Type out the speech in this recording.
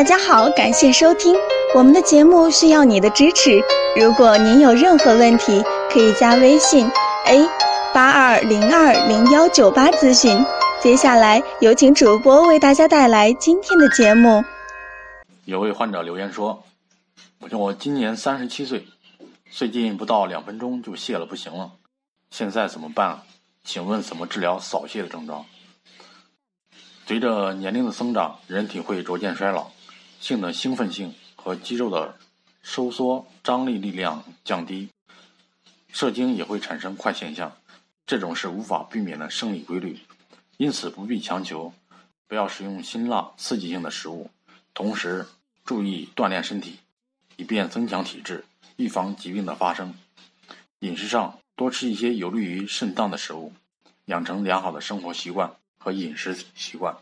大家好，感谢收听我们的节目，需要你的支持。如果您有任何问题，可以加微信 a 八二零二零幺九八咨询。接下来有请主播为大家带来今天的节目。有位患者留言说：“我我今年三十七岁，最近不到两分钟就泄了，不行了，现在怎么办？请问怎么治疗早泄的症状？”随着年龄的增长，人体会逐渐衰老。性的兴奋性和肌肉的收缩张力力量降低，射精也会产生快现象，这种是无法避免的生理规律，因此不必强求，不要食用辛辣刺激性的食物，同时注意锻炼身体，以便增强体质，预防疾病的发生。饮食上多吃一些有利于肾脏的食物，养成良好的生活习惯和饮食习惯。